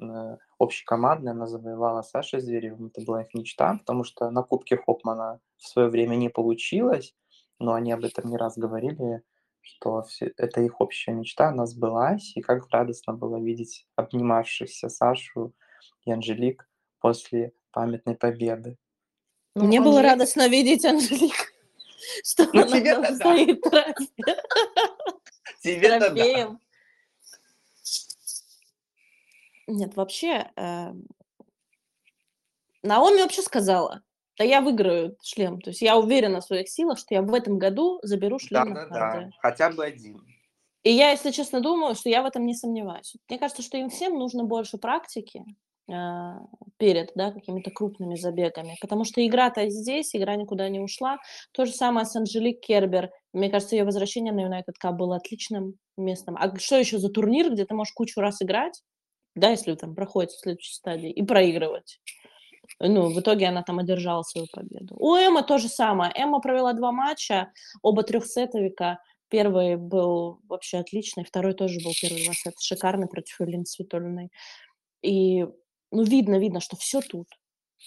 э, общекомандной она завоевала Сашей Зверевым. Это была их мечта, потому что на Кубке Хопмана в свое время не получилось, но они об этом не раз говорили, что все, это их общая мечта, она сбылась, и как радостно было видеть обнимавшихся Сашу и Анжелик после памятной победы. Ну, Мне было Анжелика- радостно видеть Анжелику, что Ну, она тебе-то там да. стоит Тебе-то да. Нет, вообще, эм, Наоми вообще сказала, да я выиграю шлем. То есть я уверена в своих силах, что я в этом году заберу шлем на Да-да-да, Харди. хотя бы один. И я, если честно, думаю, что я в этом не сомневаюсь. Мне кажется, что им всем нужно больше практики а, перед да, какими-то крупными забегами, потому что игра-то здесь, игра никуда не ушла. То же самое с Анжелик Кербер. Мне кажется, ее возвращение на United Cup было отличным местом. А что еще за турнир, где ты можешь кучу раз играть, да, если там проходит в следующей стадии, и проигрывать? Ну, в итоге она там одержала свою победу. У Эммы то же самое. Эмма провела два матча, оба трехсетовика. Первый был вообще отличный, второй тоже был первый два сета шикарный против Элины Светулиной. И, ну, видно, видно, что все тут.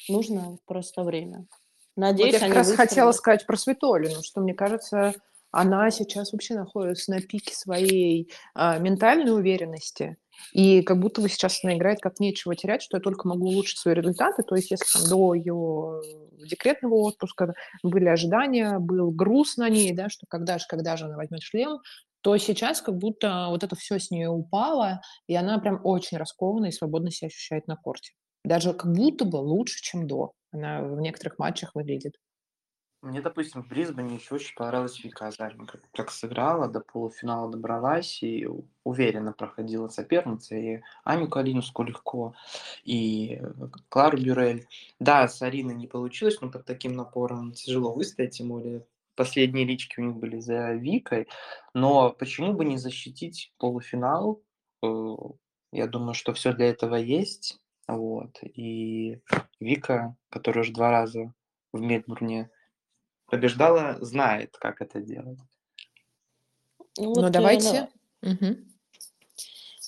Нужно просто время. Надеюсь, вот я как раз выстроят. хотела сказать про Светолину, что мне кажется, она сейчас вообще находится на пике своей а, ментальной уверенности. И как будто бы сейчас она играет как нечего терять, что я только могу улучшить свои результаты. То есть если там до ее декретного отпуска были ожидания, был груз на ней, да, что когда же, когда же она возьмет шлем, то сейчас как будто вот это все с нее упало, и она прям очень раскованно и свободно себя ощущает на корте. Даже как будто бы лучше, чем до. Она в некоторых матчах выглядит. Мне, допустим, в Брисбене еще очень понравилась Вика Азаренко. Как сыграла, до полуфинала добралась и уверенно проходила соперница. И Аню Калинуску легко, и Клару Бюрель. Да, с Ариной не получилось, но под таким напором тяжело выстоять, тем более последние лички у них были за Викой. Но почему бы не защитить полуфинал? Э, я думаю, что все для этого есть. Вот. И Вика, которая уже два раза в Мельбурне побеждала, знает, как это делать. Ну, Ну, вот, э, давайте. ну, Мгм.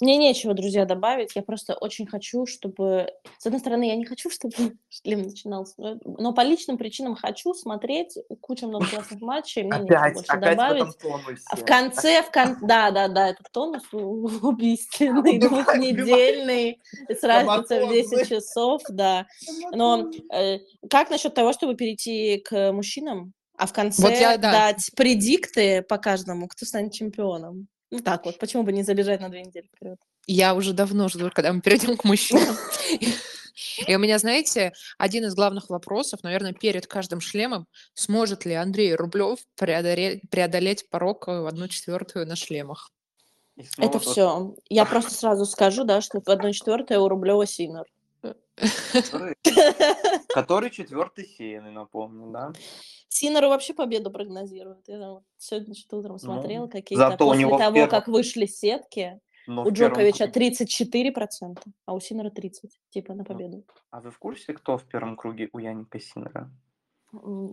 Мне нечего, друзья, добавить. Я просто очень хочу, чтобы... С одной стороны, я не хочу, чтобы шлем начинался, но- но по личным причинам хочу смотреть кучу много классных матчей. Мне нечего Опять, больше опять в добавить. этом тонусе. А в конце, в кон... да, да, да, этот тонус у- убийственный, Убивай, двухнедельный, с разницей в 10 Драматозный. часов, да. Но э, как насчет того, чтобы перейти к мужчинам, а в конце я, да. дать предикты по каждому, кто станет чемпионом? Ну так вот, почему бы не забежать на две недели вперед? Я уже давно жду, когда мы перейдем к мужчинам. И у меня, знаете, один из главных вопросов, наверное, перед каждым шлемом, сможет ли Андрей Рублев преодолеть, преодолеть порог э, в одну четвертую на шлемах? Это тот, все. Я просто сразу скажу, да, что в 1 четвертое у Рублева Синер. Который, который четвертый сеянный, напомню, да? Синеру вообще победу прогнозируют. Я там сегодня что-то утром смотрела какие-то. Ну, у После того, первом- как вышли сетки, Но у Джоковича круге- 34%, а у Синера 30%, типа на победу. А вы в курсе, кто в первом круге у Яника Синера?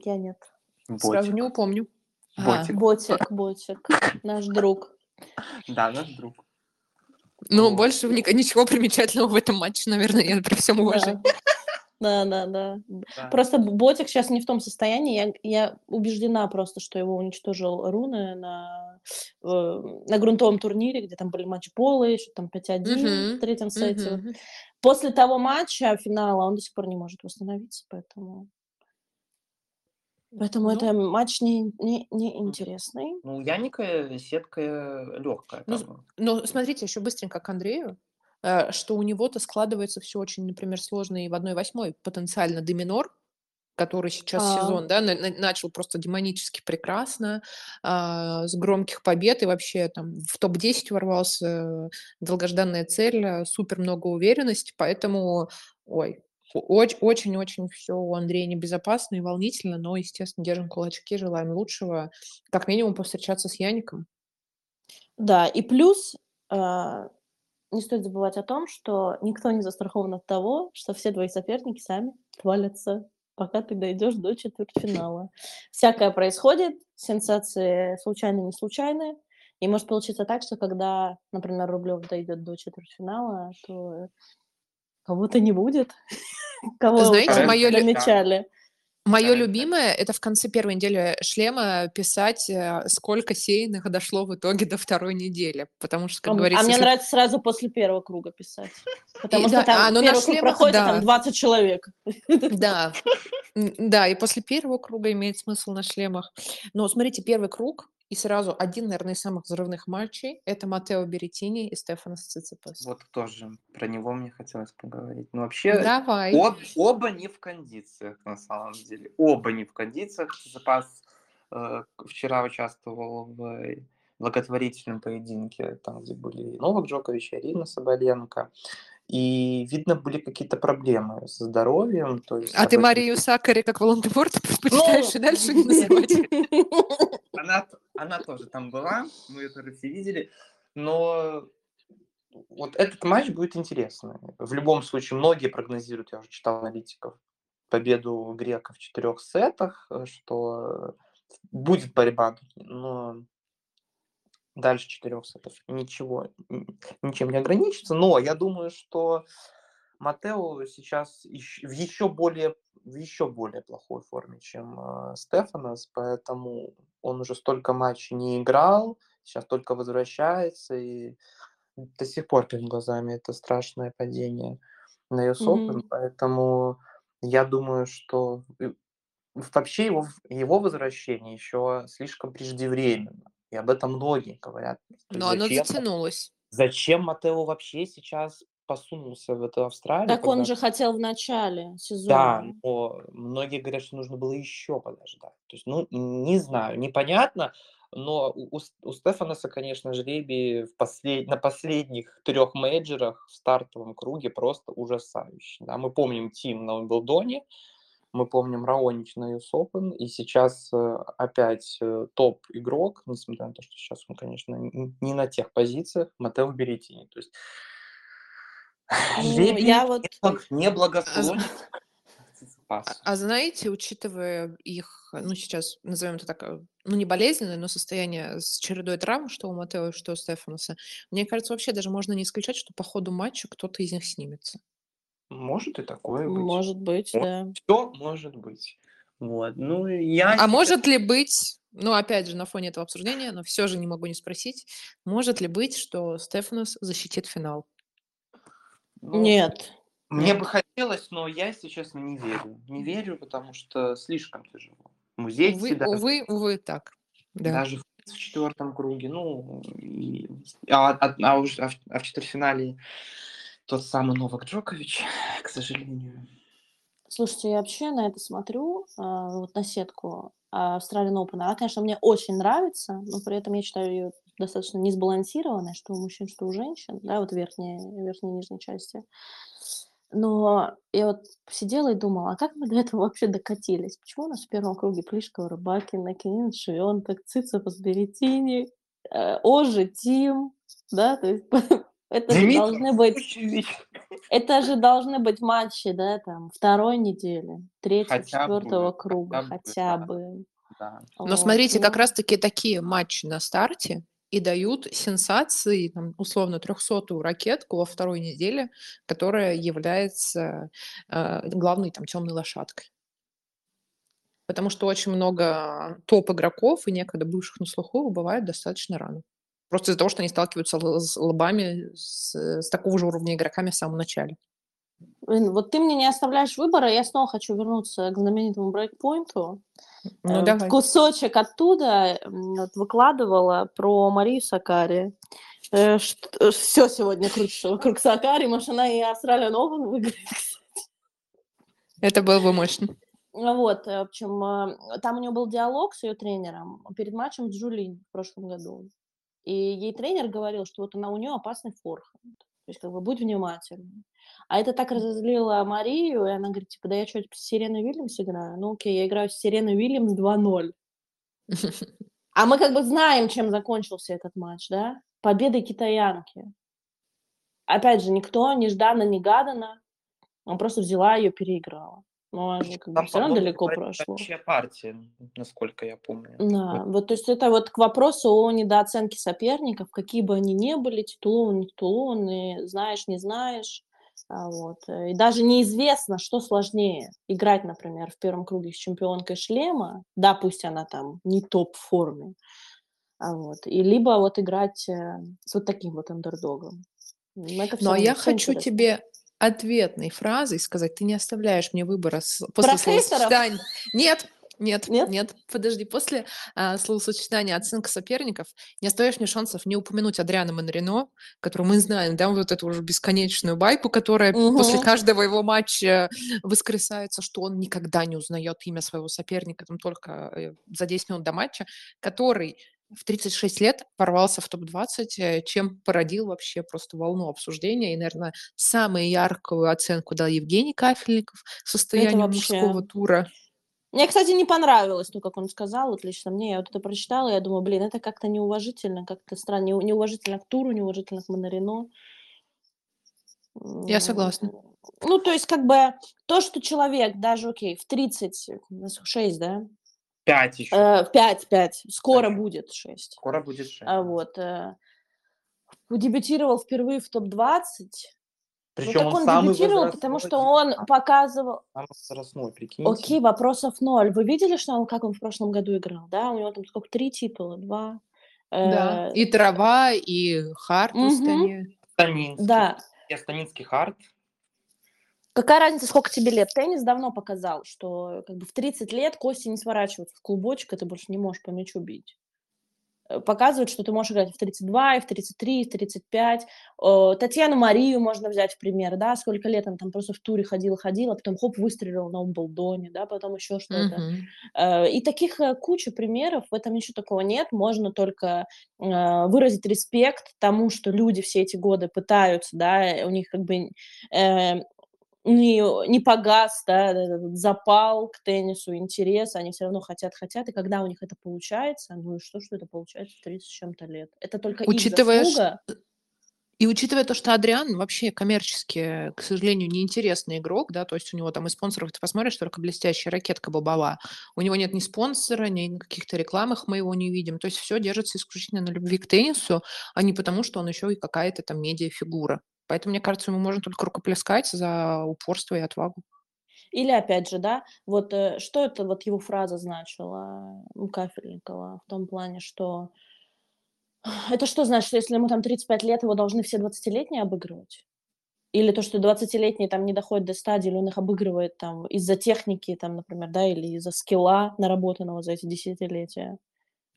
Я нет. Сразу Ботик. не упомню. Ботик. Ботик, Ботик, наш друг. Да, наш друг. Ну, Вот. больше ни- ничего примечательного в этом матче, наверное, нет, при всем уважении. Да, да, да. Да. Просто Ботик сейчас не в том состоянии. Я, я убеждена просто, что его уничтожил Руны на, э, на грунтовом турнире, где там были матчболы, что там 5-1 Мгм, в третьем сете. После того матча, финала, он до сих пор не может восстановиться, поэтому... Поэтому Ну. это матч не, не, не интересный. Ну, Яника сетка легкая. Ну, там. Но смотрите, еще быстренько к Андрею, э, что у него-то складывается все очень, например, сложно и в 1-8 потенциально доминор, который сейчас А. сезон, да, на- на- начал просто демонически прекрасно, а, с громких побед и вообще там в топ-10 ворвался, э, долгожданная цель, э, супер много уверенности, поэтому, ой, очень-очень все у Андрея небезопасно и волнительно, но, естественно, держим кулачки, желаем лучшего, как минимум повстречаться с Яником. Да, и плюс а, не стоит забывать о том, что никто не застрахован от того, что все твои соперники сами отвалятся, пока ты дойдешь до четвертьфинала. Всякое происходит, сенсации случайные, не случайные. И может получиться так, что когда, например, Рублев дойдет до четвертьфинала, то кого-то не будет. Кого Знаете, лю- намечали. Мое любимое это в конце первой недели шлема писать, э, сколько сеянных дошло в итоге до второй недели. Потому что, А как м- говорится, а мне если- нравится сразу после первого круга писать. Потому И что да, там а, ну на первый круг шлемах, проходит, а да. там 20 человек. Да, да, и после первого круга имеет смысл на шлемах. Но смотрите, первый круг И сразу один, наверное, из самых взрывных матчей – это Матео Беретини и Стефанос Циципас. Вот тоже про него мне хотелось поговорить. Но вообще Давай. об- оба не в кондициях на самом деле. Оба не в кондициях. Циципас э, вчера участвовал в э, благотворительном поединке, там, где были и Новак Джокович, и Арина Соболенко. И, видно, были какие-то проблемы со здоровьем. То есть А ты об этом- Марию Сакари как Волан-де-Морт предпочитаешь и дальше не называть? она, она тоже там была, мы ее тоже все видели, но вот этот матч будет интересный. В любом случае, многие прогнозируют, я уже читал аналитиков, победу грека в четырех сетах, э, что будет борьба, но дальше четырех сетов ничего, ничем не ограничится. Но я думаю, что Матео сейчас ещё- в еще более в еще более плохой форме, чем э, Стефанос, поэтому он уже столько матчей не играл, сейчас только возвращается, и до сих пор перед глазами это страшное падение на US Open, Мгм. поэтому я думаю, что э, вообще его, его возвращение еще слишком преждевременно, и об этом многие говорят. Но оно зачем- затянулось. Зачем Матео вообще сейчас посунулся в эту Австралию? Так он когда- же хотел в начале Да, сезона. но многие говорят, что нужно было еще подождать. То есть, ну, не знаю, непонятно, но у, у Стефаноса, конечно, жребий в послед... на последних трех мейджерах в стартовом круге просто ужасающий. Да? Мы помним Тим на Уимблдоне, мы помним Раонич на US Open, и сейчас э, опять э, топ-игрок, несмотря на то, что сейчас он, конечно, не на тех позициях, Матео Беретини. То есть Ну, жребий я вот- не благ- не благосклонен к Циципасу. А, а знаете, учитывая их, ну, сейчас назовем это так, э, ну, не болезненное, но состояние с чередой травм, что у Матео, что у Стефаноса, мне кажется, вообще даже можно не исключать, что по ходу матча кто-то из них снимется. Может и такое быть. Может быть, Вот. да. Все может быть. Вот. Ну, я... А может ли быть, ну, опять же, на фоне этого обсуждения, но все же не могу не спросить, может ли быть, что Стефанос защитит финал? ну, Нет. Мне Нет. бы хотелось, но я, если честно, не верю. Не верю, потому что слишком тяжело. Музей Увы, даже, увы, увы, так. Да. даже в четвертом круге, ну, и- а, а- а уж- а в, а в четвертьфинале тот самый Новак Джокович, к сожалению. Слушайте, я вообще на это смотрю, а, вот на сетку а, Australian Open. Она, конечно, мне очень нравится, но при этом я считаю ее достаточно несбалансированной, что у мужчин, что у женщин, да, вот верхней, верхней и нижней части. Но я вот сидела и думала, а как мы до этого вообще докатились? Почему у нас в первом круге Плишкова, Рыбакина, Кенин, Швенток, Цицепас, Беретини, э, Ожи, Тим, да, то есть это же должны быть это же должны быть матчи, да, там, второй недели, третьего, бы, четвертого круга, хотя бы, хотя да. бы. Да. Но Вот, смотрите, как раз-таки такие матчи на старте и дают сенсации, там, условно, 300-ю ракетку во второй неделе, которая является э, главной там темной лошадкой. Потому что очень много топ-игроков и некогда бывших на слуху убывают достаточно рано. Просто из-за того, что они сталкиваются с лбами с, с такого же уровня игроками в самом начале. блин, вот ты мне не оставляешь выбора, я снова хочу вернуться к знаменитому брейкпоинту. Ну, Э, давай. Кусочек оттуда вот выкладывала про Марию Сакари. Все сегодня крутится вокруг Сакари, может, она и Австралия Open выиграет, Это было бы мощно. Ну Вот, э, в общем, э, там у нее был диалог с ее тренером перед матчем с Джулин в прошлом году. И ей тренер говорил, что вот она у нее опасный форхенд. То есть, как бы, будь внимательна. А это так разозлило Марию, и она говорит, типа, да я что, с Сиреной Уильямс играю? Ну окей, я играю с Сиреной Уильямс 2-0. А мы как бы знаем, чем закончился этот матч, да? Победой китаянки. Опять же, никто нежданно-негаданно, он просто взяла ее, переиграла. Но она же как бы Там, все равно далеко прошло. партия, насколько я помню. Да, Вот. вот то есть это вот к вопросу о недооценке соперников, какие бы они ни были, титулованные, не титулованные, знаешь, не знаешь. А Вот. э, И даже неизвестно, что сложнее. Играть, например, в первом круге с чемпионкой шлема, да, пусть она там не топ-форме, а вот. и либо вот играть э, с вот таким вот андердогом. М, Это Ну, а я хочу интересно. тебе ответной фразой сказать, ты не оставляешь мне выбора с- после Про хейтеров? словосочетания. Нет, Нет, Нет? нет, подожди. После а, словосочетания оценка соперников не остаешь мне шансов не упомянуть Адриана Манрино, которого мы знаем, да, вот эту уже бесконечную байку, которая после Мгм. каждого его матча воскресается, что он никогда не узнает имя своего соперника, там только э, за 10 минут до матча, который в 36 лет ворвался в топ-20, э, чем породил вообще просто волну обсуждения. И, наверное, самую яркую оценку дал Евгений Кафельников состоянию мужского вообще... тура. Мне, кстати, не понравилось то, как он сказал, вот лично мне. Я вот это прочитала, я думаю, блин, это как-то неуважительно, как-то странно, неу- неуважительно к туру, неуважительно к Монарино. Я согласна. Ну, то есть, как бы, то, что человек даже, окей, в 36, да, Пять еще. э, в 5, 5, скоро Дальше. будет 6, Скоро будет шесть. а вот, э, дебютировал впервые в топ-20, ну, Причем так он он самый дебютировал, потому что он показывал, самый возрастной, прикиньте. окей, вопросов ноль. Вы видели, что он, как он в прошлом году играл, да? У него там сколько, три титула, два? Да, Э, и трава, и хард в мгм, Астане. Станинский. да. Я Станинский хард. Какая разница, сколько тебе лет? Теннис давно показал, что как бы в 30 лет кости не сворачиваются в клубочек, и ты больше не можешь по мячу бить. Э, Показывает, что ты можешь играть в 32, и в 33, и в 35. Э, Татьяну Марию можно взять в пример, да, сколько лет она там просто в туре ходила-ходила, потом хоп, выстрелила на Умблдоне, да, потом еще что-то. Э, И таких куча примеров, в этом ничего такого нет. Можно только выразить респект тому, что люди все эти годы пытаются, да, у них как бы не, не погас, да, этот запал к теннису, интерес, они все равно хотят, хотят, и когда у них это получается, ну и что, что это получается в 30 с чем-то лет? Это только их Учитывая, ш- заслуга. И учитывая то, что Адриан вообще коммерчески, к сожалению, неинтересный игрок, да, то есть у него там и спонсоров, ты посмотришь, только блестящая ракетка Бабова. У него нет ни спонсора, ни каких-то рекламах мы его не видим. То есть все держится исключительно на любви к теннису, а не потому, что он еще и какая-то там медиафигура. Поэтому, мне кажется, ему можно только рукоплескать за упорство и отвагу. Или, опять же, да, вот э, что это вот его фраза значила у Кафельникова в том плане, что это что значит, что если ему там 35 лет, его должны все 20-летние обыгрывать? Или то, что 20-летние там не доходят до стадии, или он их обыгрывает там из-за техники, там, например, да, или из-за скилла, наработанного за эти десятилетия.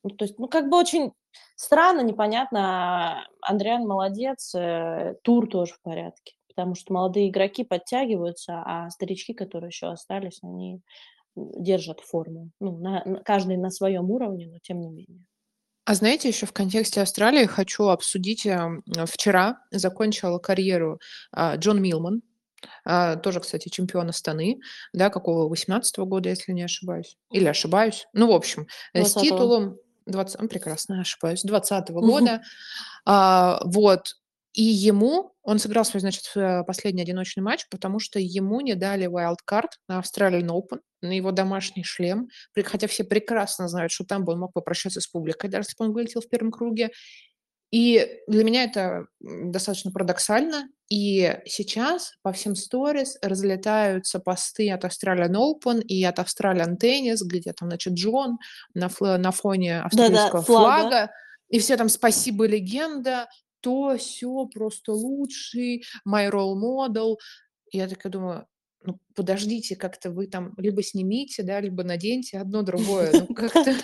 Ну, то есть, ну, как бы очень странно, непонятно. Андриан молодец, э, тур тоже в порядке, потому что молодые игроки подтягиваются, а старички, которые еще остались, они держат форму. Ну, на- каждый на своем уровне, но тем не менее. А знаете, еще в контексте Австралии хочу обсудить. эм, Вчера закончила карьеру а, Джон Милман, а, тоже, кстати, чемпион Астаны, да, какого, 18 года, если не ошибаюсь. Или ошибаюсь. Ну, в общем, э, с 20-го. титулом... 20, м, прекрасно, ошибаюсь. 20 года. А, вот. И ему, он сыграл свой, значит, э, последний одиночный матч, потому что ему не дали wildcard на Australian Open, на его домашний шлем, хотя все прекрасно знают, что там бы он мог попрощаться с публикой, даже если бы он вылетел в первом круге. И для меня это достаточно парадоксально. И сейчас по всем сторис разлетаются посты от Australian Open и от Australian Tennis, где там, значит, Джон на, фла- на фоне австралийского флага. флага. И все там «Спасибо, легенда», то, все просто лучший, my role model. Я такая думаю, ну, подождите, как-то вы там либо снимите, да, либо наденьте одно другое. Ну, как-то...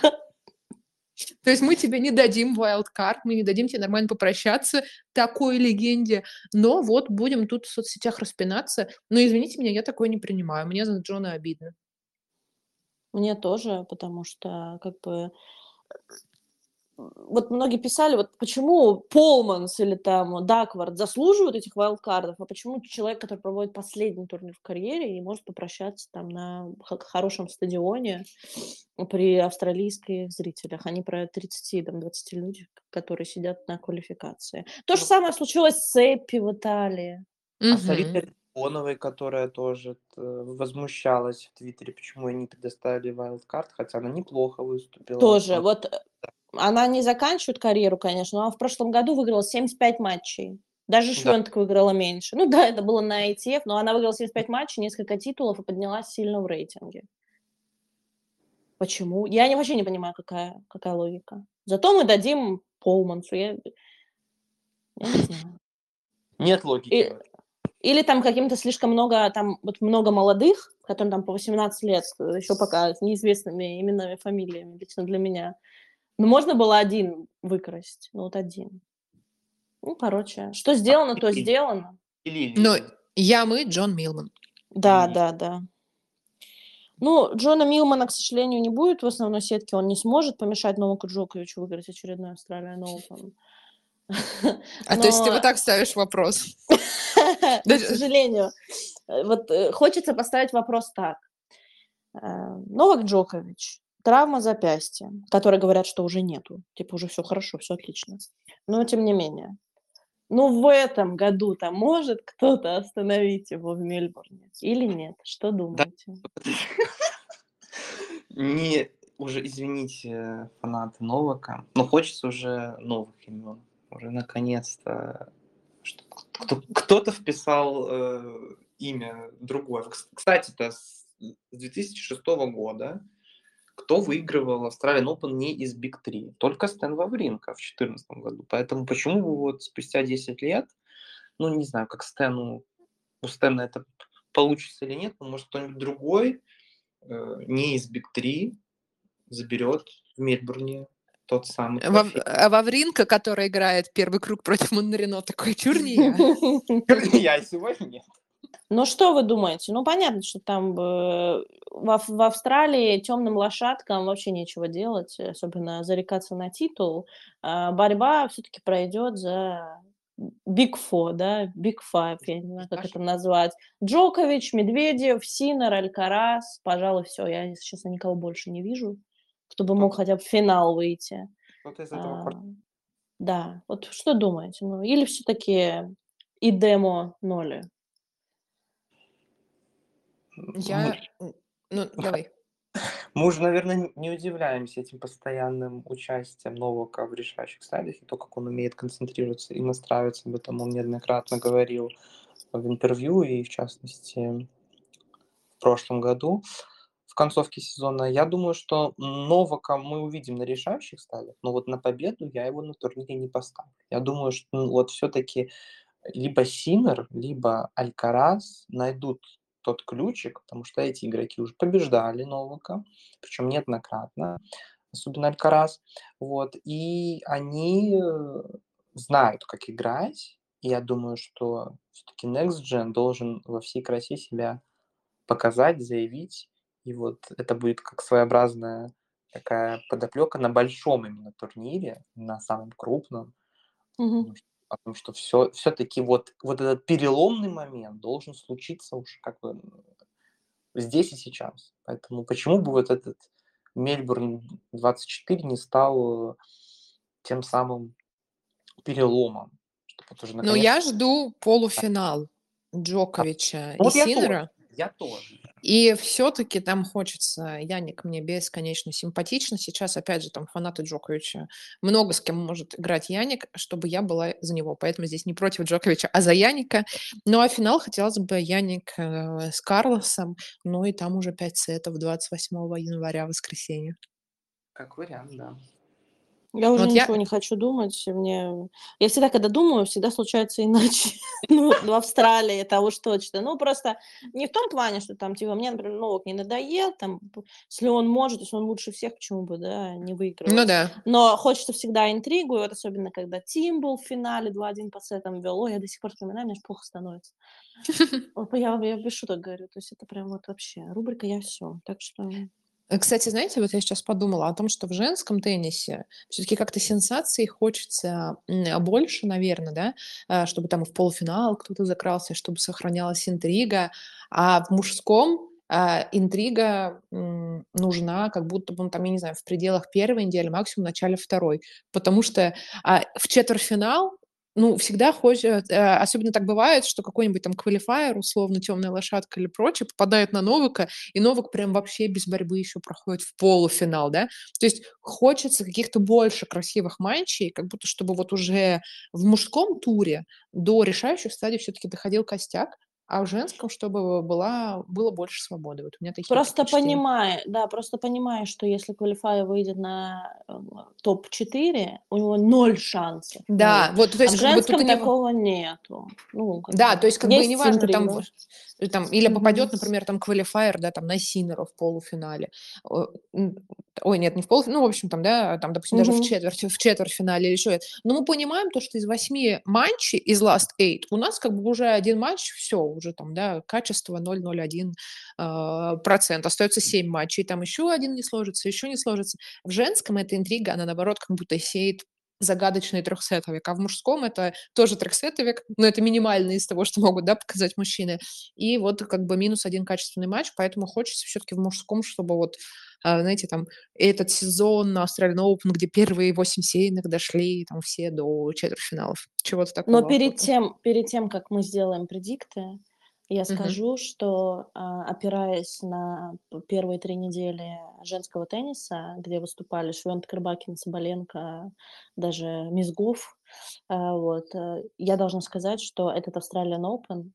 То есть мы тебе не дадим wildcard, мы не дадим тебе нормально попрощаться такой легенде, но вот будем тут в соцсетях распинаться. Но извините меня, я такое не принимаю, мне за Джона обидно. Мне тоже, потому что как бы вот многие писали, вот почему Полманс или там Даквард заслуживают этих вайлдкардов, а почему человек, который проводит последний турнир в карьере, не может попрощаться там на хорошем стадионе при австралийских зрителях, а не про 30 там, 20 людей, которые сидят на квалификации. То же Ну, самое случилось с Эппи в Италии. А Леоновой, которая тоже э, возмущалась в Твиттере, почему ей не предоставили wildcard, хотя она неплохо выступила. Тоже. Вот э, она не заканчивает карьеру, конечно, но она в прошлом году выиграла 75 матчей. Даже Швентек выиграла меньше. Ну да, это было на ITF, но она выиграла 75 матчей, несколько титулов и поднялась сильно в рейтинге. Почему? Я не, вообще не понимаю, какая, какая логика. Зато мы дадим Полмансу. Я, я не знаю. Нет логики. И-. Или там каким-то слишком много, там вот много молодых, которым там по 18 лет, еще пока с неизвестными именами, фамилиями, лично для меня. Ну, можно было один выкрасть, ну, вот один. Ну, короче, что сделано, то сделано. Ну, я, мы, Джон Милман. Да, да, да. Ну, Джона Милмана, к сожалению, не будет в основной сетке. Он не сможет помешать Новаку Джоковичу выиграть очередной Австралия Оупен. А то есть ты вот так ставишь вопрос? К сожалению. Вот э, хочется поставить вопрос так. Э, Новак Джокович, травма запястья, которые говорят, что уже нету. Типа уже все хорошо, все отлично. Но тем не менее. Ну, в этом году-то может кто-то остановить его в Мельбурне или нет? Что думаете? Не, уже, извините, фанаты Новака, но хочется уже новых имен. Уже наконец-то кто-то вписал э, имя другое. Кстати-то, с 2006 года кто выигрывал Australian Open не из Big 3? Только Стэн Вавринка в 2014 году. Поэтому почему вот спустя 10 лет, ну, не знаю, как Стэну, у Стэна это получится или нет, но может кто-нибудь другой э, не из Big 3 заберет в Мельбурне тот самый. А Вавринка, который играет первый круг против Моннарино, такой чур не я. Я сегодня нет. Ну, что вы думаете? Ну, понятно, что там э, в, в Австралии темным лошадкам вообще нечего делать, особенно зарекаться на титул. А борьба все-таки пройдет за Big Four, да, Big Five, я не знаю, как это назвать. Джокович, Медведев, Синер, Алькарас, пожалуй, все. Я, если честно, никого больше не вижу, кто бы мог хотя бы в финал выйти. Вот из этого а, Да, вот что думаете? Ну, или все-таки и демо ноли? Я... Ну, давай. Мы уже, наверное, не удивляемся этим постоянным участием Новака в решающих стадиях и то, как он умеет концентрироваться и настраиваться. Об этом он неоднократно говорил в интервью и, в частности, в прошлом году в концовке сезона. Я думаю, что Новака мы увидим на решающих стадиях, но вот на победу я его на турнире не поставлю. Я думаю, что ну, вот все-таки либо Синер, либо Алькарас найдут тот ключик, потому что эти игроки уже побеждали Новака, причем неоднократно, особенно Алькарас, вот, и они э, знают, как играть, и я думаю, что все-таки Next Gen должен во всей красе себя показать, заявить, и вот это будет как своеобразная такая подоплека на большом именно турнире, на самом крупном, угу потому что все, все-таки вот, вот этот переломный момент должен случиться уже как бы здесь и сейчас. Поэтому почему бы вот этот Мельбурн 24 не стал тем самым переломом? Вот наконец... Но я жду полуфинал Джоковича а, и Синера. Я тоже. И все-таки там хочется, Яник мне бесконечно симпатично. Сейчас, опять же, там фанаты Джоковича много с кем может играть Яник, чтобы я была за него. Поэтому здесь не против Джоковича, а за Яника. Ну, а финал хотелось бы Яник э, с Карлосом. Ну, и там уже 5 сетов 28 января, воскресенье. Как вариант, да. Я уже Вот я ничего не хочу думать. Мне... Я всегда, когда думаю, всегда случается иначе. ну, в Австралии это уж точно. Ну, просто не в том плане, что там, типа, мне, например, Новак не надоел, там, если он может, если он лучше всех, почему бы, да, не выигрывать. Ну да. Но хочется всегда интригу, и вот особенно, когда Тим был в финале 2-1 по сетам вел. Ой, я до сих пор вспоминаю, мне аж плохо становится. я, я без шуток говорю. То есть это прям вот вообще рубрика «Я все». Так что... Э, кстати, знаете, вот я сейчас подумала о том, что в женском теннисе все-таки как-то сенсаций хочется больше, наверное, да, э, чтобы там в полуфинал кто-то закрался, чтобы сохранялась интрига, а в мужском а, интрига нужна, как будто бы, там, я не знаю, в пределах первой недели, максимум в начале второй, потому что а, в четвертьфинал ну, всегда хочет, э, особенно так бывает, что какой-нибудь там квалифайер, условно, темная лошадка или прочее, попадает на Новика, и Новик прям вообще без борьбы еще проходит в полуфинал, да? То есть хочется каких-то больше красивых матчей, как будто чтобы вот уже в мужском туре до решающих стадий все-таки доходил костяк, а в женском, чтобы была, было больше свободы. Вот у меня такие Просто понимаю, да, просто понимаю, что если квалифай выйдет на э, топ-4, у него ноль шансов. Да, вот, то есть а в женском бы, такого не... нету. Ну, да, то есть как бы не важно, там там, или попадет, например, там квалифайер, да, там на Синера в полуфинале. Ой, нет, не в полуфинале, ну, в общем, там, да, там, допустим, даже в четверть, в четвертьфинале или еще это. Но мы понимаем то, что из восьми матчей, из last eight, у нас как бы уже один матч, все, уже там, да, качество 0,01 а, процент. Остается семь матчей, там еще один не сложится, еще не сложится. В женском эта интрига, она, наоборот, как будто сеет загадочный трехсетовик, а в мужском это тоже трехсетовик, но это минимальный из того, что могут, да, показать мужчины. И вот как бы минус один качественный матч, поэтому хочется все-таки в мужском, чтобы вот, а, знаете, там этот сезон на Australian Open, где первые восемь сейных дошли там все до четвертьфиналов. Чего-то такого. Но перед тем, перед тем, как мы сделаем предикты, я скажу, что а, опираясь на первые три недели женского тенниса, где выступали Швентк, Рыбакин, Соболенко, даже Мизгов, а, вот, э, я должна сказать, что этот Australian Open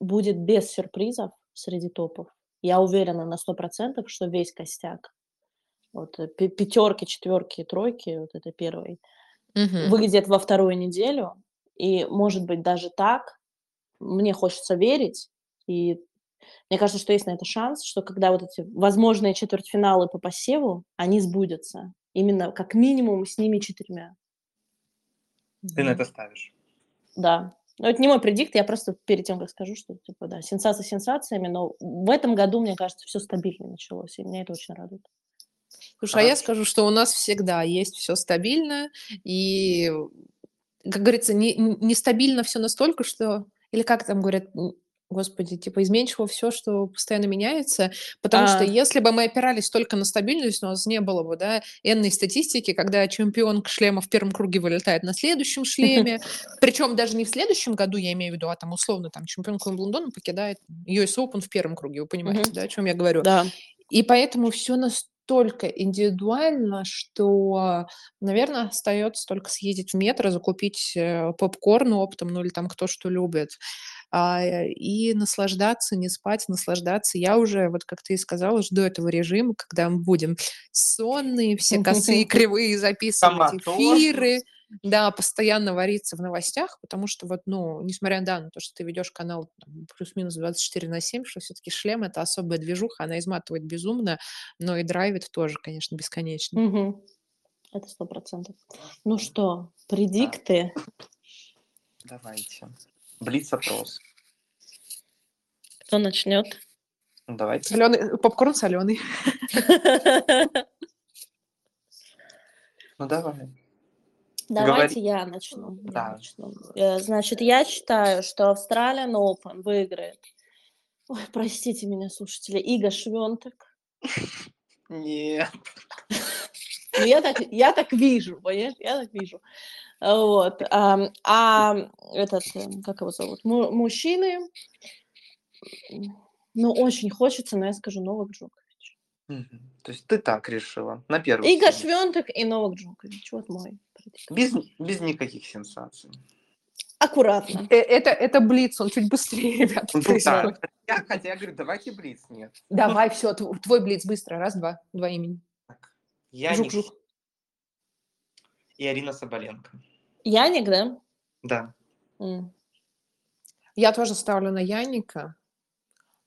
будет без сюрпризов среди топов. Я уверена на сто процентов, что весь костяк, вот э, пятерки, четверки, тройки, вот это первый, Мгм. выйдет во вторую неделю, и, может быть, даже так, мне хочется верить, и мне кажется, что есть на это шанс, что когда вот эти возможные четвертьфиналы по посеву, они сбудутся. Именно как минимум с ними четырьмя. Ты на это ставишь. Да. Но это не мой предикт, я просто перед тем, как скажу, что, типа, да, сенсация сенсациями, но в этом году, мне кажется, все стабильно началось, и меня это очень радует. Слушай, а я Хорошо. скажу, что у нас всегда есть все стабильно, и, как говорится, не, нестабильно все настолько, что... Или как там говорят, господи, типа изменчиво все, что постоянно меняется, потому что А. если бы мы опирались только на стабильность, у нас не было бы, да, энной статистики, когда чемпион шлема в первом круге вылетает на следующем шлеме, причем даже не в следующем году, я имею в виду, а там условно там чемпион Уимблдона покидает US Open в первом круге, вы понимаете, да, о чем я говорю? Да. И поэтому все настолько индивидуально, что, наверное, остается только съездить в метро, закупить э, попкорн оптом, ну или там кто что любит, а, э, и наслаждаться, не спать, наслаждаться. Я уже, вот как ты и сказала, жду этого режима, когда мы будем сонные, все косые, кривые, записывать эфиры, да, постоянно вариться в новостях, потому что вот, ну, несмотря да, на то, что ты ведешь канал там, плюс-минус 24 на 7, что все-таки шлем это особая движуха, она изматывает безумно, но и драйвит тоже, конечно, бесконечно. Мгм. Это сто процентов. Ну что, предикты? Давайте. Блиц-опрос. Кто начнет? Ну, давайте. Соленый, попкорн соленый. Ну, давай. Давайте я начну. я Да. начну. Э, Значит, я считаю, что Australian Open выиграет. Ой, простите меня, слушатели, Ига Швентек. Нет. Ну, я так, я так вижу, понимаешь? Я так вижу. А, Вот. ам, А этот, э, как его зовут? Му- Мужчины, м, ну, очень хочется, но я скажу Новак Джокович. Мгм. То есть ты так решила. На первый. Сцене. Швентек и Новак Джокович. Вот мой. Без, без никаких сенсаций. Аккуратно. Э, Это, это блиц, он чуть быстрее, ребята, Ну, да. Я, хотя я говорю, давайте блиц. Нет. Давай, все, твой блиц быстро, раз, два, два имени. Так. Я Жук-жук. и Арина Соболенко. Яник, да? Да. М. Я тоже ставлю на Яника,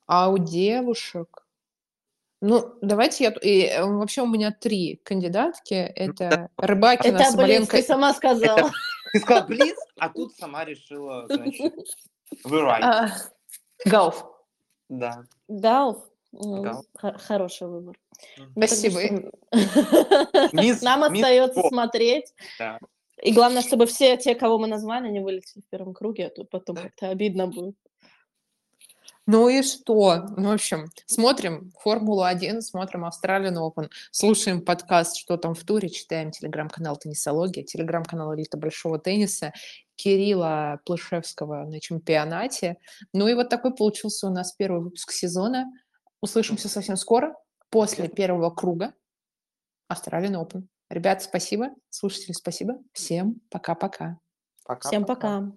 а у девушек... Ну, давайте я... и, э, вообще у меня три кандидатки. Это Рыбакина, Это, блин, Соболенко... ты сама сказала. Ты сказала блиц, а тут сама решила, значит, вы right. А, Гауф. Да. Дауф. хо- Хороший выбор. Ну, Спасибо. Мисс- Нам мисс остается Боб. смотреть. Да. И главное, чтобы все те, кого мы назвали, не вылетели в первом круге, а то потом как-то обидно будет. Ну и что? Ну, в общем, смотрим Формулу-1, смотрим Australian Open, слушаем подкаст «Что там в туре», читаем телеграм-канал «Теннисология», телеграм-канал «Элита большого тенниса», Кирилла Плышевского на чемпионате. Ну и вот такой получился у нас первый выпуск сезона. Услышимся совсем скоро, после первого круга Australian Open. Ребят, спасибо. Слушатели, спасибо. Всем пока-пока. Пока. Всем пока.